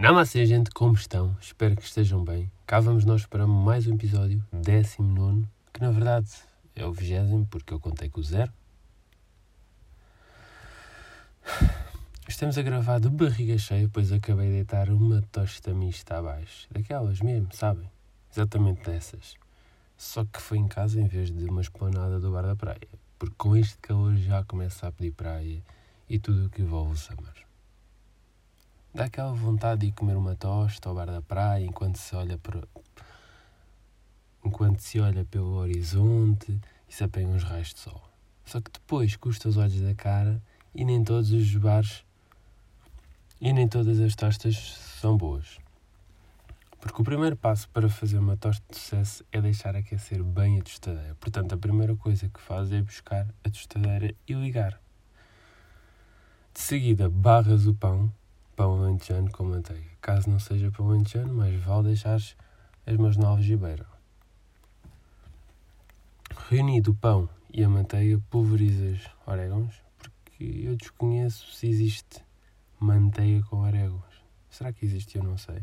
Namastê, gente, como estão? Espero que estejam bem. Cá vamos nós para mais um episódio, 19, que na verdade é o 20 porque eu contei com o zero. Estamos a gravar de barriga cheia, pois acabei de deitar uma tosta mista abaixo. Daquelas mesmo, sabem? Exatamente dessas. Só que foi em casa em vez de uma esplanada do bar da praia. Porque com este calor já começa a pedir praia e tudo o que envolve o summer. Dá aquela vontade de comer uma tosta ao bar da praia enquanto se olha para enquanto se olha pelo horizonte e se apanha uns raios de sol. Só que depois custa os olhos da cara e nem todos os bares e nem todas as tostas são boas. Porque o primeiro passo para fazer uma tosta de sucesso é deixar aquecer bem a tostadeira. Portanto, a primeira coisa que faz é buscar a tostadeira e ligar. De seguida, barras o pão, pão lentejano com manteiga. Caso não seja pão lentejano, mais vale deixar as mãos de beira. Reunido o pão e a manteiga, pulverizas orégãos, porque eu desconheço se existe manteiga com orégãos. Será que existe? Eu não sei.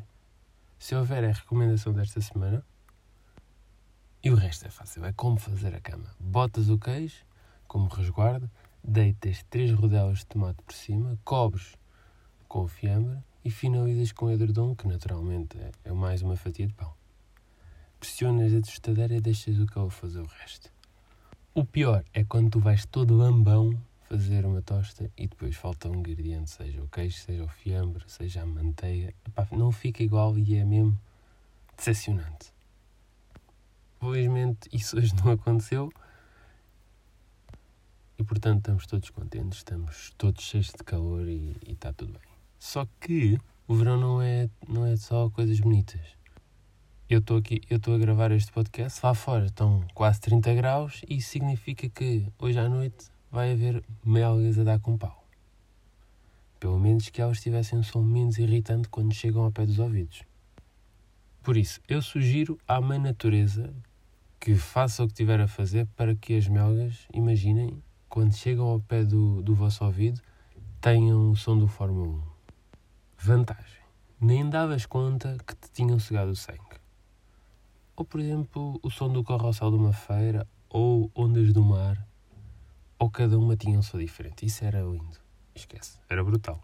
Se houver é a recomendação desta semana. E o resto é fácil, é como fazer a cama. Botas o queijo, como resguardo, deitas três rodelas de tomate por cima, cobres com fiambre e finalizas com edredom, que naturalmente é, é mais uma fatia de pão. Pressionas a tostadeira e deixas o calor fazer o resto. O pior é quando tu vais todo lambão fazer uma tosta e depois falta um ingrediente, seja o queijo, seja o fiambre, seja a manteiga. Epá, não fica igual e é mesmo decepcionante. Felizmente isso hoje não aconteceu e portanto estamos todos contentes, estamos todos cheios de calor e está tudo bem. Só que o verão não é, não é só coisas bonitas. Eu estou aqui, eu estou a gravar este podcast, lá fora estão quase 30 graus e isso significa que hoje à noite vai haver melgas a dar com pau. Pelo menos que elas tivessem um som menos irritante quando chegam ao pé dos ouvidos. Por isso, eu sugiro à mãe natureza que faça o que tiver a fazer para que as melgas, imaginem, quando chegam ao pé do, do vosso ouvido, tenham o som do Fórmula 1. Vantagem. Nem davas conta que te tinham cegado o sangue. Ou, por exemplo, o som do carrossel de uma feira ou ondas do mar ou cada uma tinha um som diferente. Isso era lindo. Esquece. Era brutal.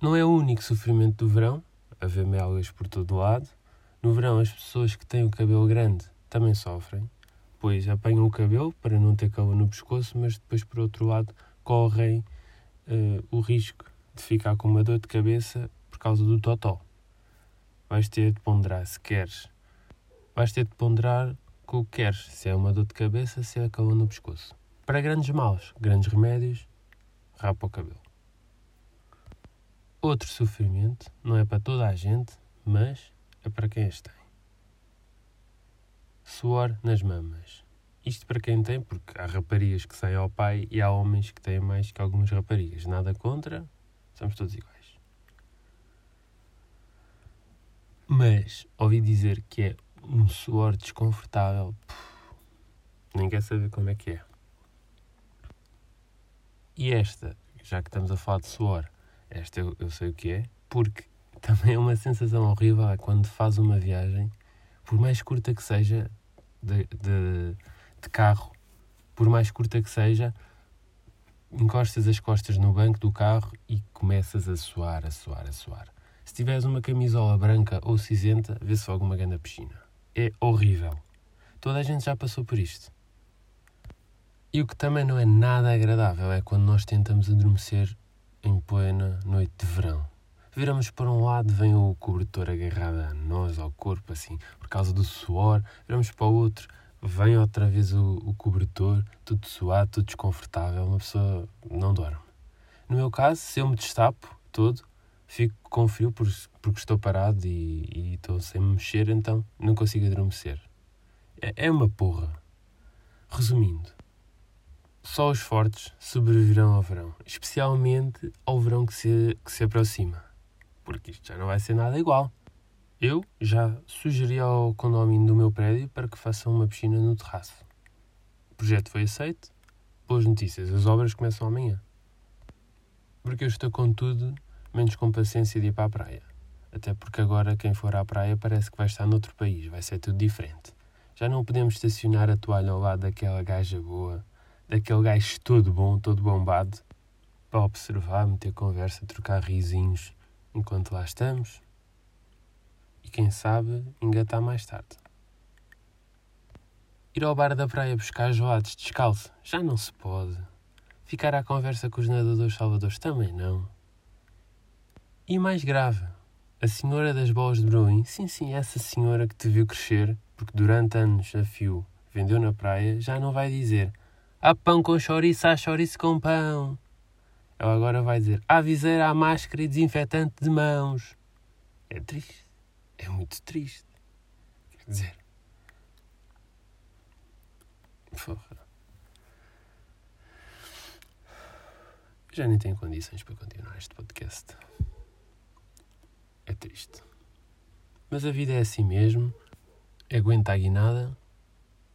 Não é o único sofrimento do verão, haver melgas por todo lado. No verão, as pessoas que têm o cabelo grande também sofrem, pois apanham o cabelo para não ter calor no pescoço, mas depois, por outro lado, correm uh, o risco de ficar com uma dor de cabeça por causa do totó. Vais ter de ponderar se queres. Vais ter de ponderar com o que queres, se é uma dor de cabeça, se é calor no pescoço. Para grandes males, grandes remédios, rapa o cabelo. Outro sofrimento não é para toda a gente, mas é para quem as tem. Suor nas mamas. Isto para quem tem, porque há raparigas que saem ao pai e há homens que têm mais que algumas raparigas. Nada contra, somos todos iguais. Mas ouvi dizer que é um suor desconfortável. nem quer saber como é que é. E esta, já que estamos a falar de suor, esta eu, eu sei o que é, porque também é uma sensação horrível quando faz uma viagem, por mais curta que seja, de, de, de carro, por mais curta que seja, encostas as costas no banco do carro e começas a suar, a suar, a suar. Se tiveres uma camisola branca ou cinzenta, vê-se logo uma grande piscina é horrível. Toda a gente já passou por isto. E o que também não é nada agradável é quando nós tentamos adormecer em plena noite de verão. Viramos para um lado, vem o cobertor agarrado a nós, ao corpo, assim, por causa do suor. Viramos para o outro, vem outra vez o, o cobertor, tudo suado, tudo desconfortável. Uma pessoa não dorme. No meu caso, se eu me destapo todo, fico com frio porque estou parado e, e estou sem me mexer, então não consigo adormecer. É, é uma porra. Resumindo, só os fortes sobreviverão ao verão, especialmente ao verão que se, que se aproxima, porque isto já não vai ser nada igual. Eu já sugeri ao condomínio do meu prédio para que façam uma piscina no terraço. O projeto foi aceito. Boas notícias, as obras começam amanhã. Porque eu estou com tudo menos com paciência de ir para a praia. Até porque agora quem for à praia parece que vai estar noutro país, vai ser tudo diferente. Já não podemos estacionar a toalha ao lado daquela gaja boa, daquele gajo todo bom, todo bombado, para observar, meter conversa, trocar risinhos enquanto lá estamos. E quem sabe engatar mais tarde. Ir ao bar da praia buscar gelados descalço já não se pode. Ficar à conversa com os nadadores salvadores também não. E mais grave, a senhora das bolas de Bruin, sim, sim, essa senhora que te viu crescer, porque durante anos a fio vendeu na praia, já não vai dizer há pão com chouriço, há chouriço com pão. Ela agora vai dizer há viseira, há máscara e desinfetante de mãos. É triste. É muito triste. Quer dizer. Porra. Já nem tenho condições para continuar este podcast. É triste. Mas a vida é assim mesmo. Aguenta a guinada.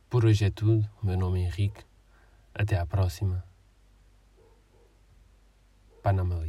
Por hoje é tudo. O meu nome é Henrique. Até à próxima. Panamá